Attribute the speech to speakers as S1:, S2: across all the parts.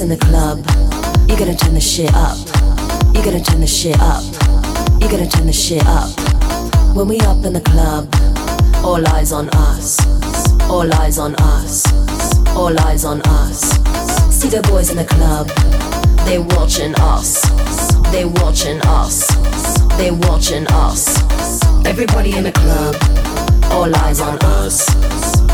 S1: in the
S2: club, you gotta turn the shit up. You gotta turn the shit up. You gotta turn the shit up. When we up in the club, all eyes on us. All eyes on us. All eyes on us. See the boys in the club, they watching us. They watching us. They watching us. Everybody in the club, all eyes on us.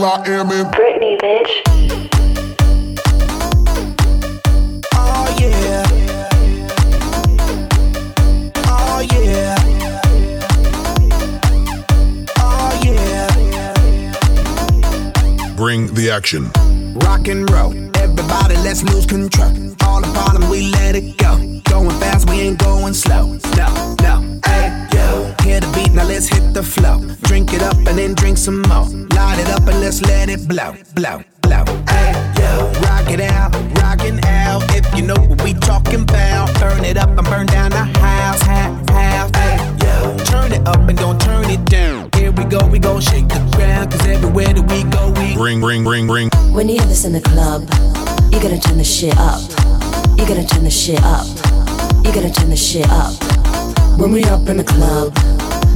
S3: with Will I Am in
S2: Britney, bitch.
S4: Oh yeah. Oh yeah. Oh yeah.
S3: Bring the action.
S4: Rock and roll. Everybody, let's lose control. All the bottom, we let it go. Going fast, we ain't going slow. No, no. Hey, now let's hit the flow. Drink it up and then drink some more. Light it up and let's let it blow, blow, blow. Hey, yo. Rock it out, rockin' out. If you know what we talking about, burn it up and burn down the house, half, half. Hey, yo. Turn it up and don't turn it down. Here we go, we go shake the ground. Cause everywhere that we go, we
S3: Bring, bring, bring, bring.
S2: When you hear this in the club, you gotta turn the shit up. You gotta turn the shit up. You gotta turn the shit up. When we up in the club,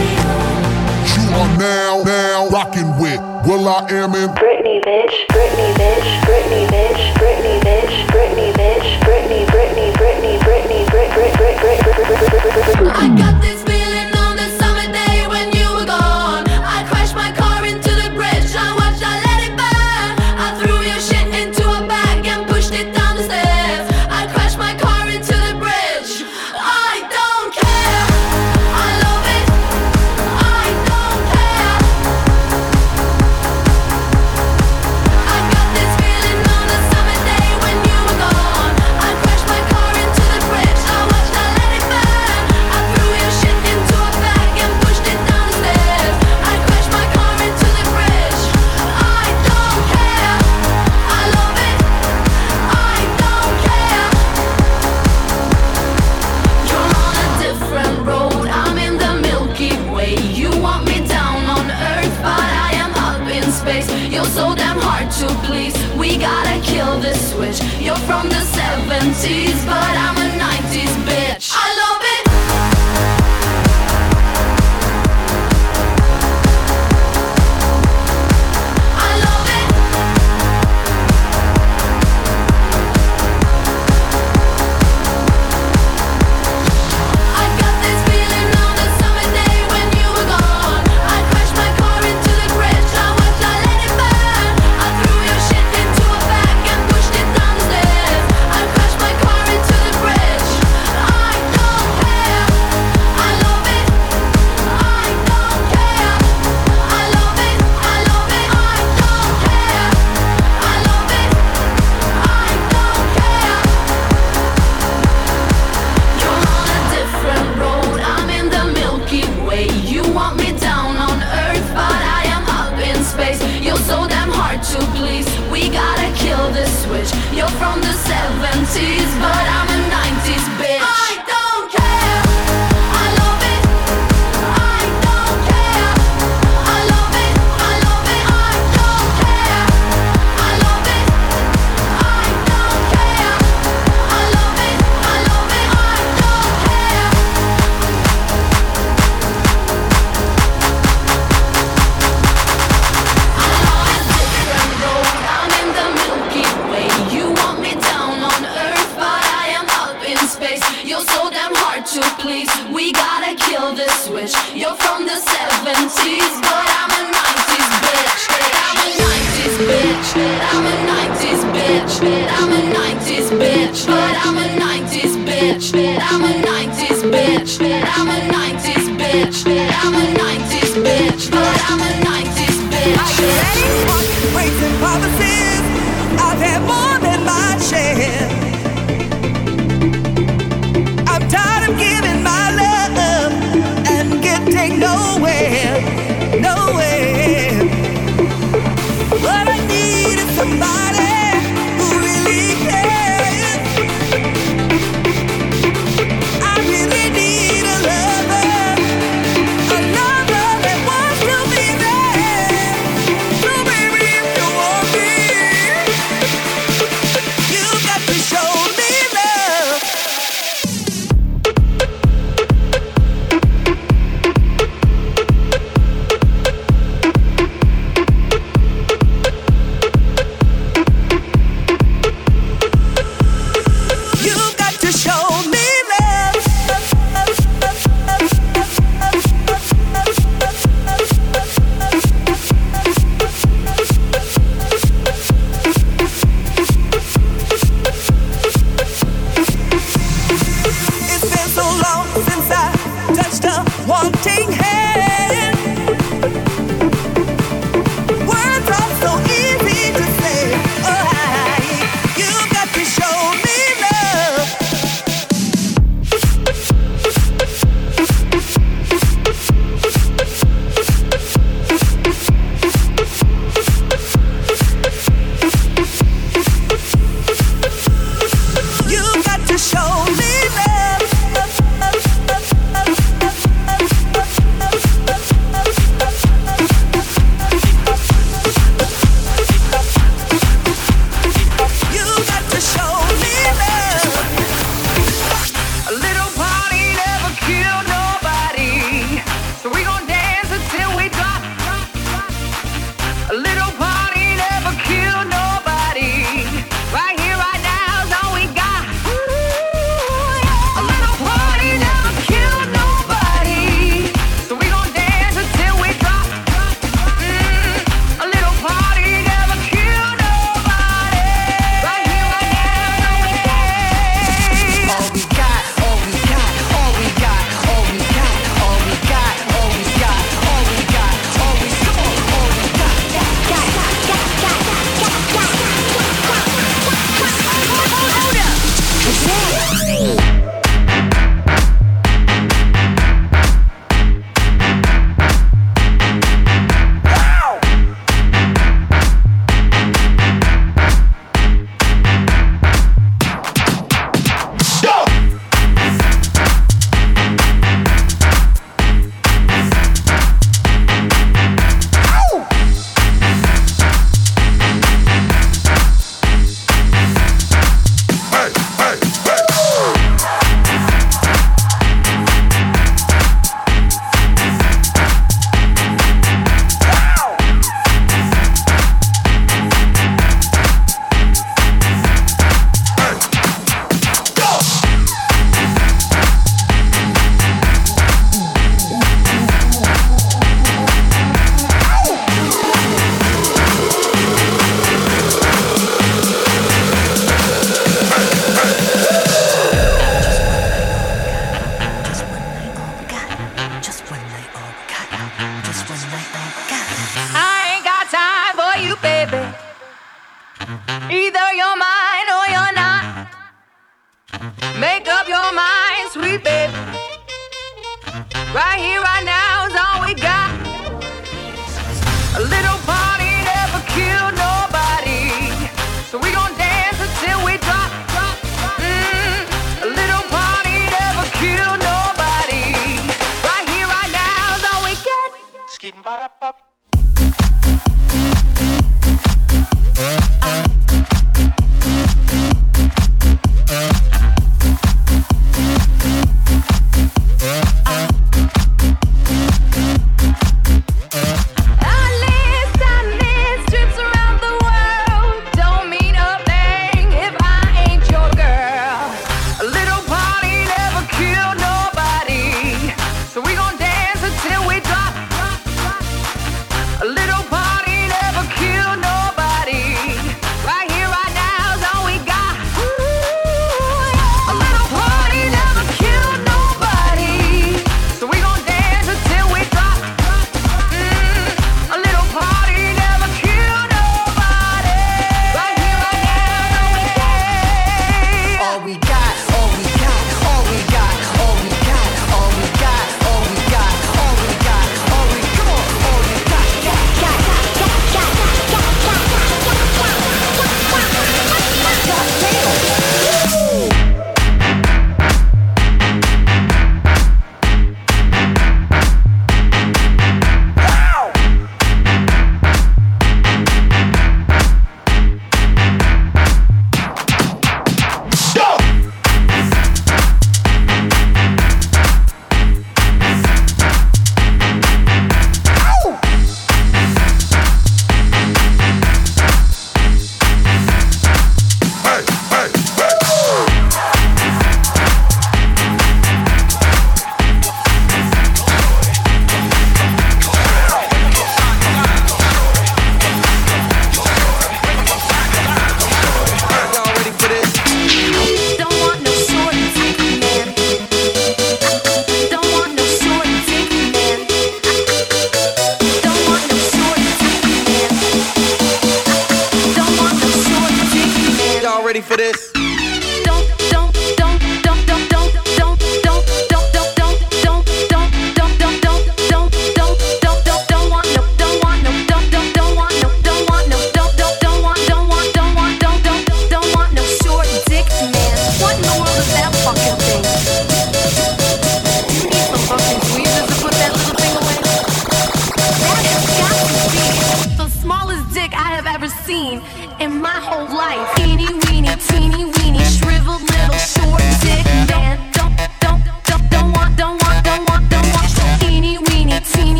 S3: you are now, now rocking with will.i.am in
S2: Britney, bitch, Britney, bitch, Britney, bitch, Britney, bitch, Britney, bitch, Britney, Britney, Britney, Britney,
S1: Britney, Britney, Britney, Britney, Britney, Britney, Britney, Britney, Britney, Britney, Britney, Britney, Britney, Britney, Britney, uncertainties, but I'm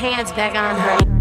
S1: pants back on, honey.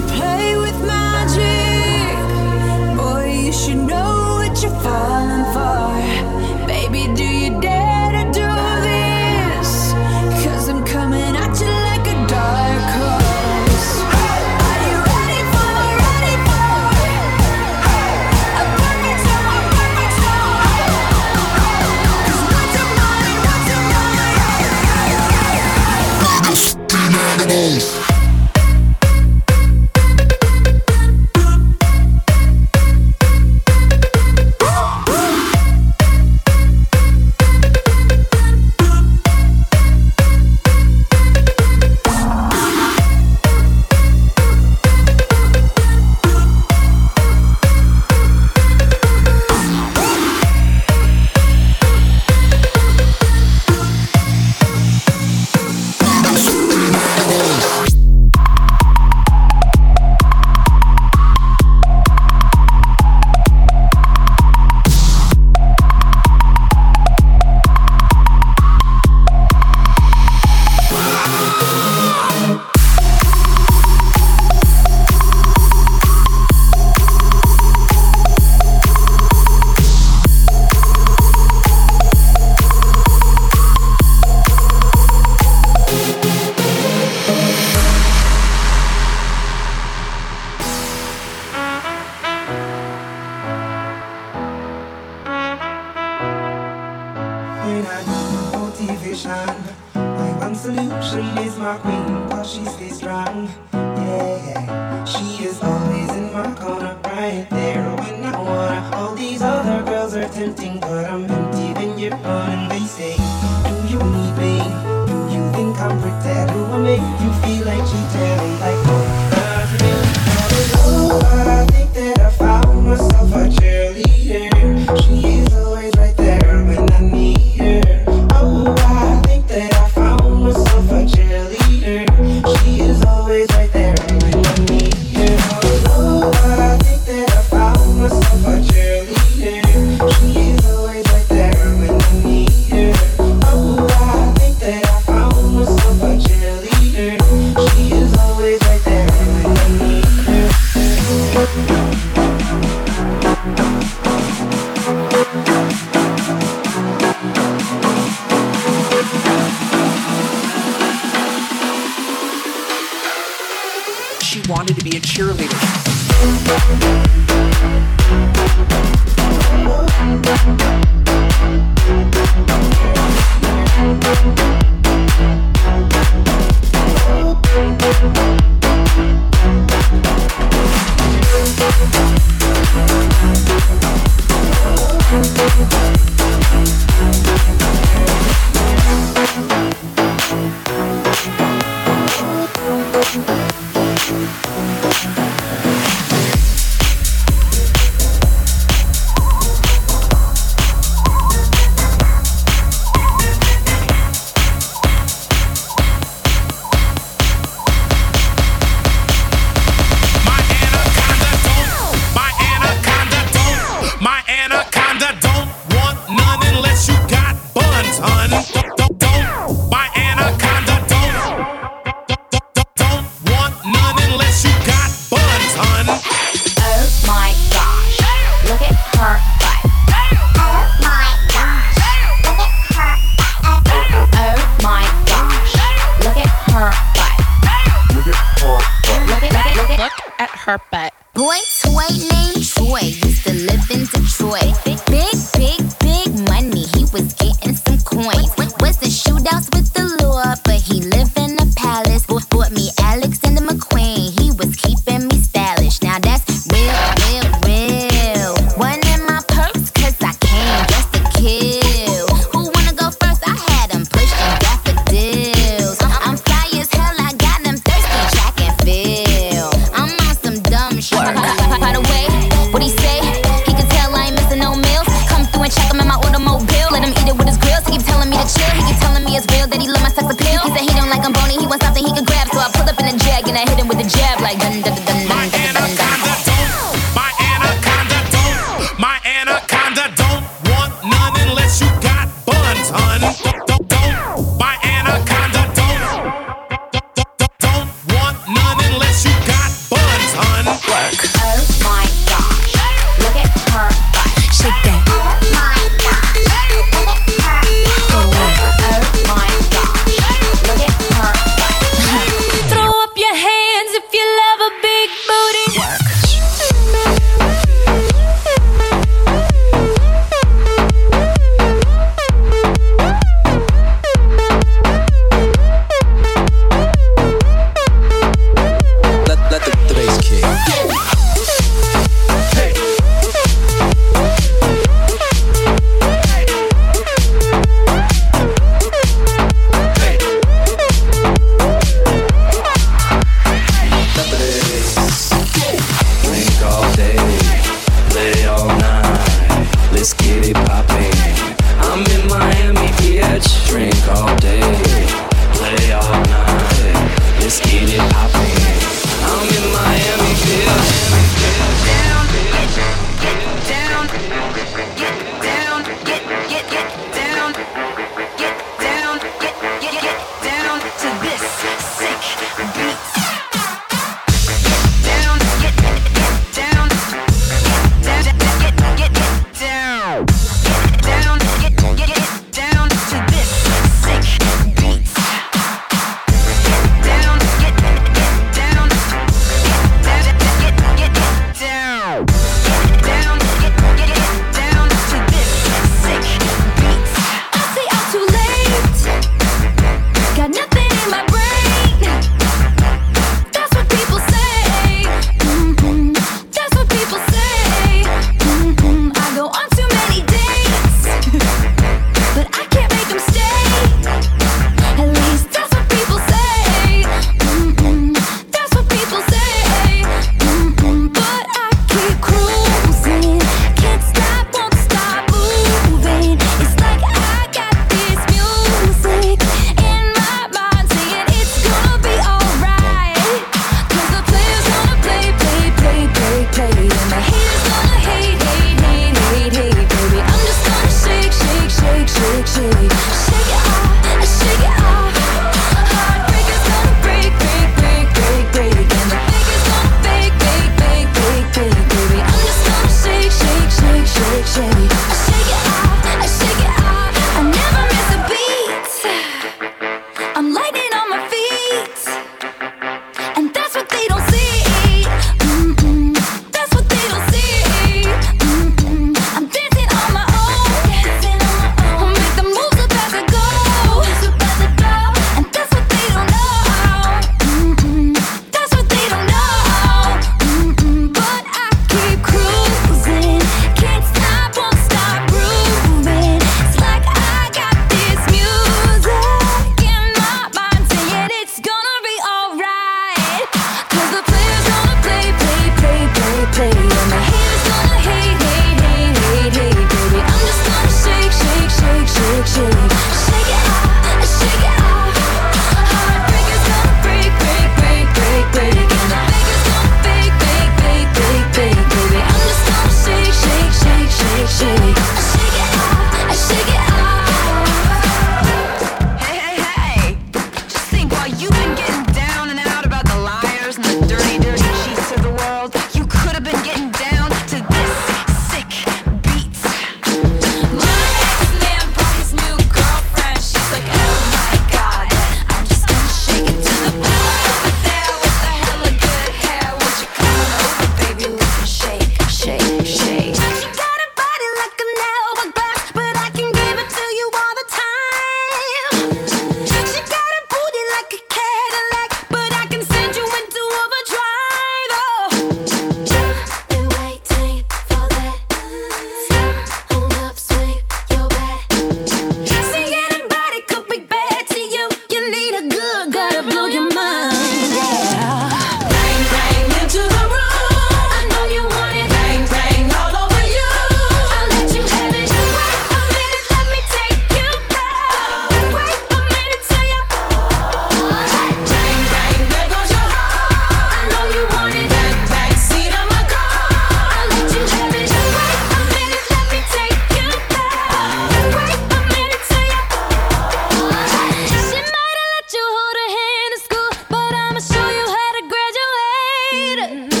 S3: it.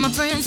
S5: My
S6: friends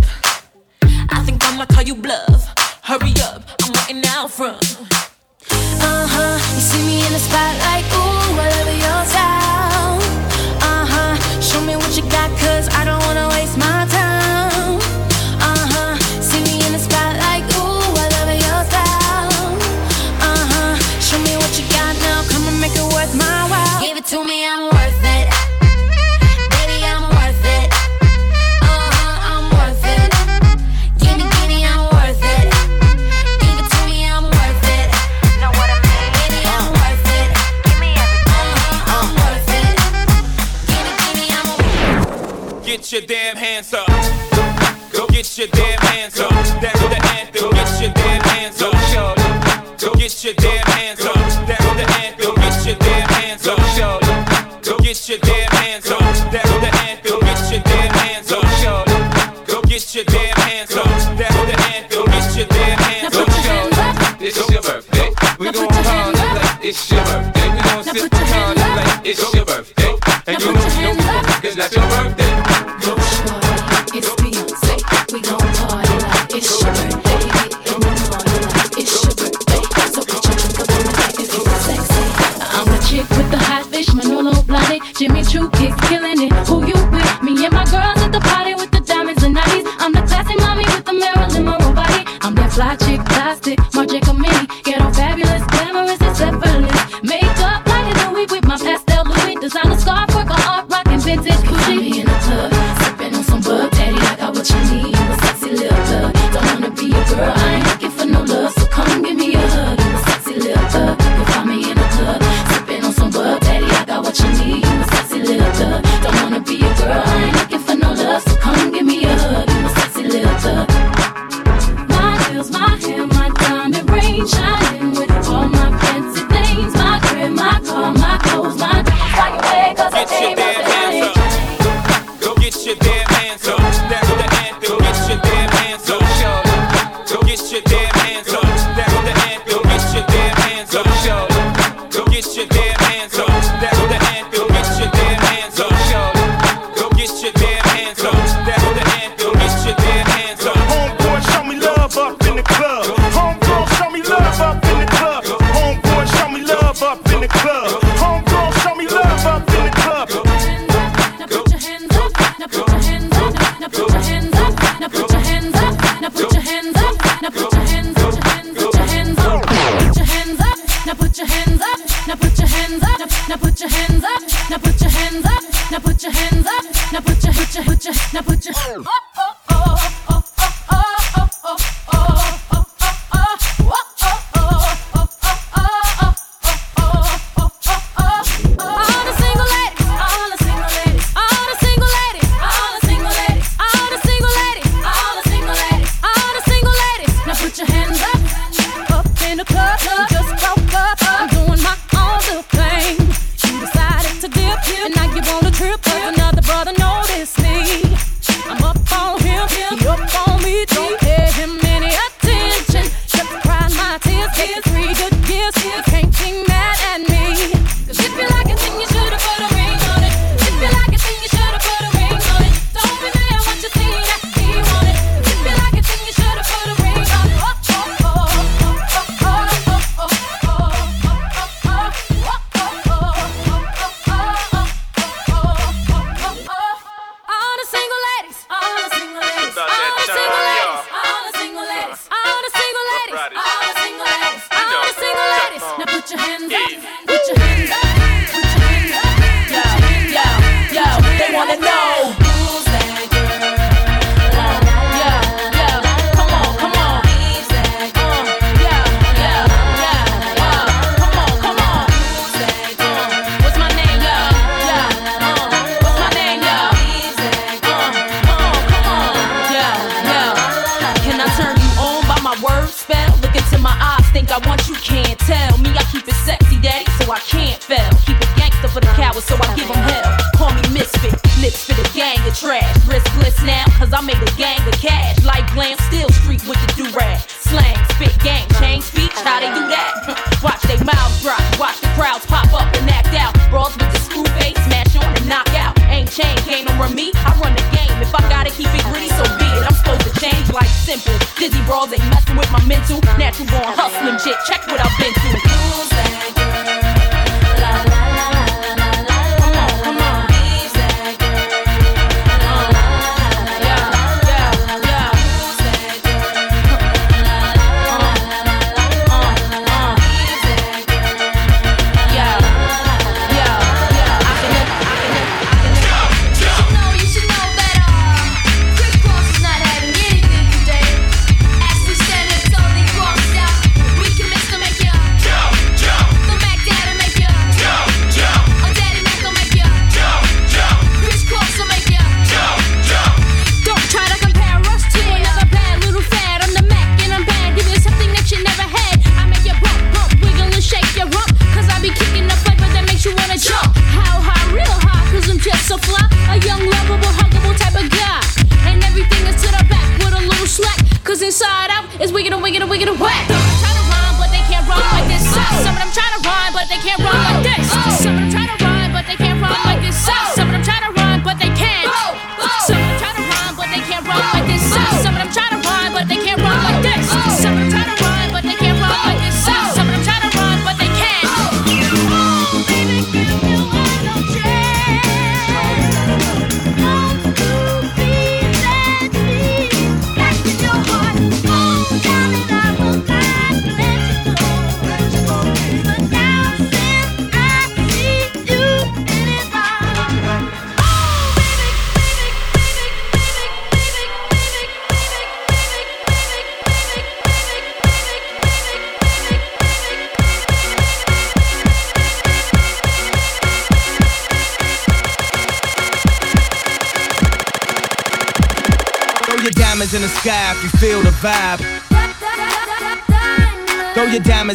S7: I'ma call you bluff. Hurry up, I'm waiting out front. Uh huh, you see me in the spotlight, ooh, I love your style. Uh huh, show me what you got, cause I don't wanna waste my time. your
S8: damn hands up. Go get your damn hands up. That's the anthem. Get your damn hands up. Go get your damn hands up. That's the anthem. Get your damn hands up. Go get your damn hands up. That's the anthem. Get your damn hands up. Go get your damn hands up. That's the anthem. Get your damn hands up.
S9: It's your birthday. We gon' party like it's your birthday. We gon' sip the like it's your birthday. And you don't know it's not your birthday.
S7: Jimmy Choo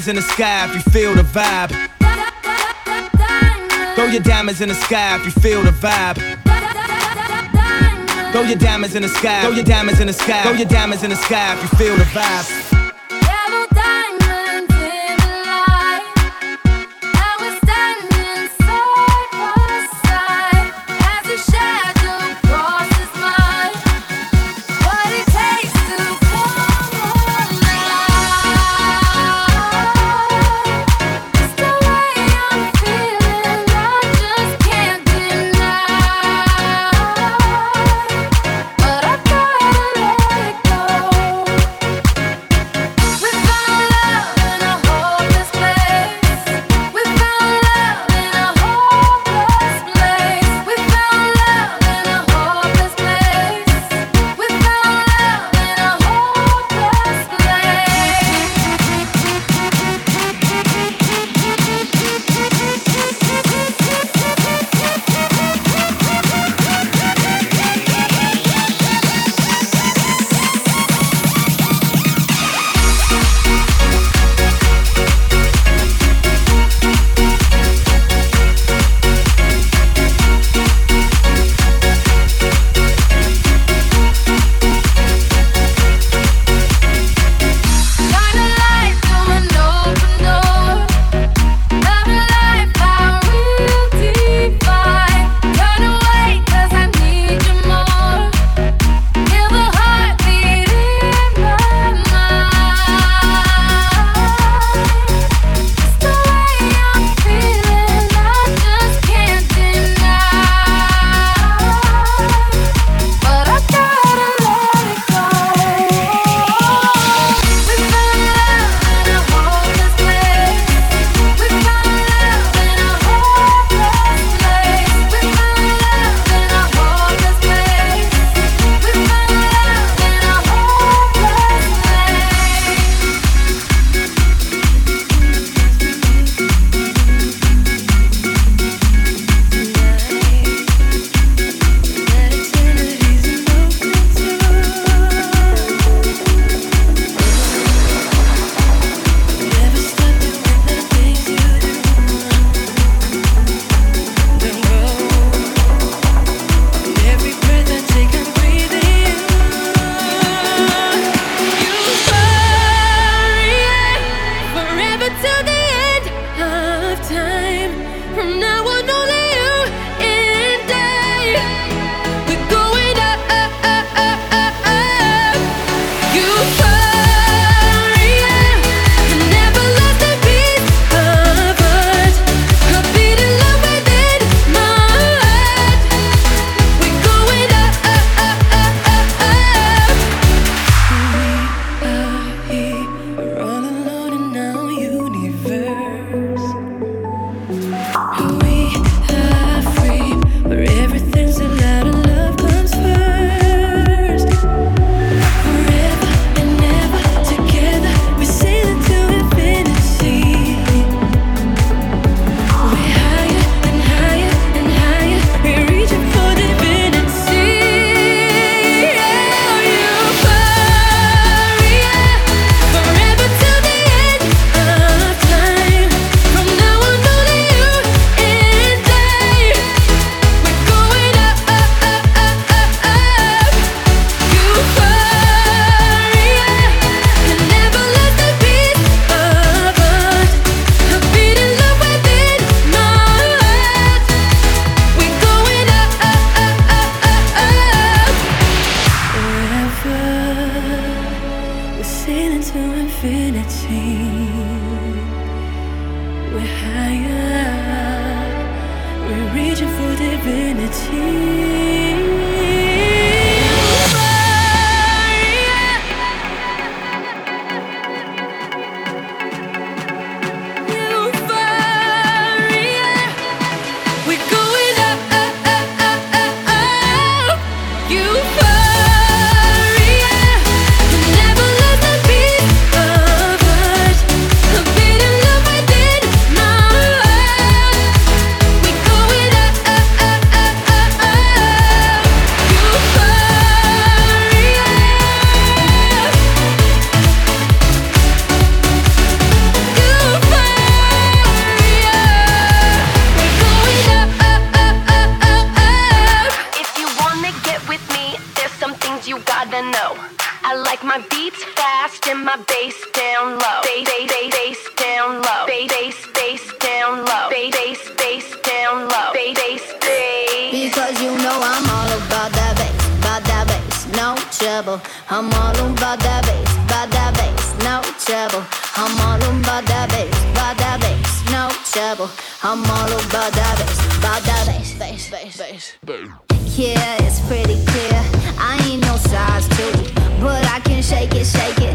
S7: diamonds in the
S10: sky if you feel the vibe. Throw your diamonds in the sky if you feel the vibe. Throw your diamonds in the sky. Throw your diamonds in the sky. Throw your diamonds in the sky if you feel the vibe.
S11: shake it, shake it.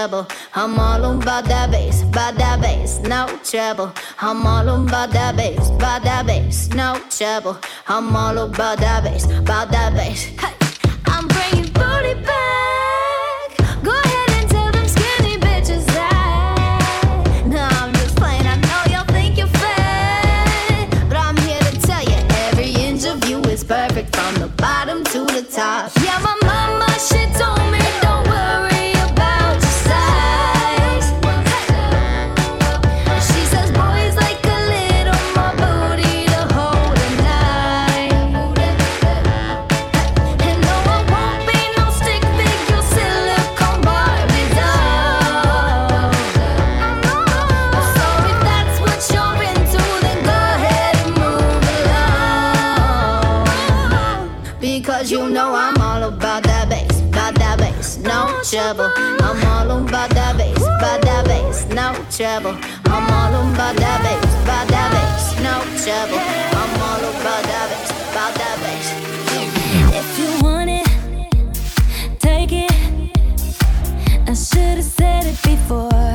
S12: treble. I'm all about that bass, about that bass, no treble. I'm all about that bass, about that bass, no treble. I'm all about that bass, about that bass. Hey, I'm bringing booty back. trouble. I'm all about that bass, about that bass, no trouble. I'm all about that bass, about that bass, no trouble. I'm all about that bass, about that bass. If you want it, take it. I should have said it before.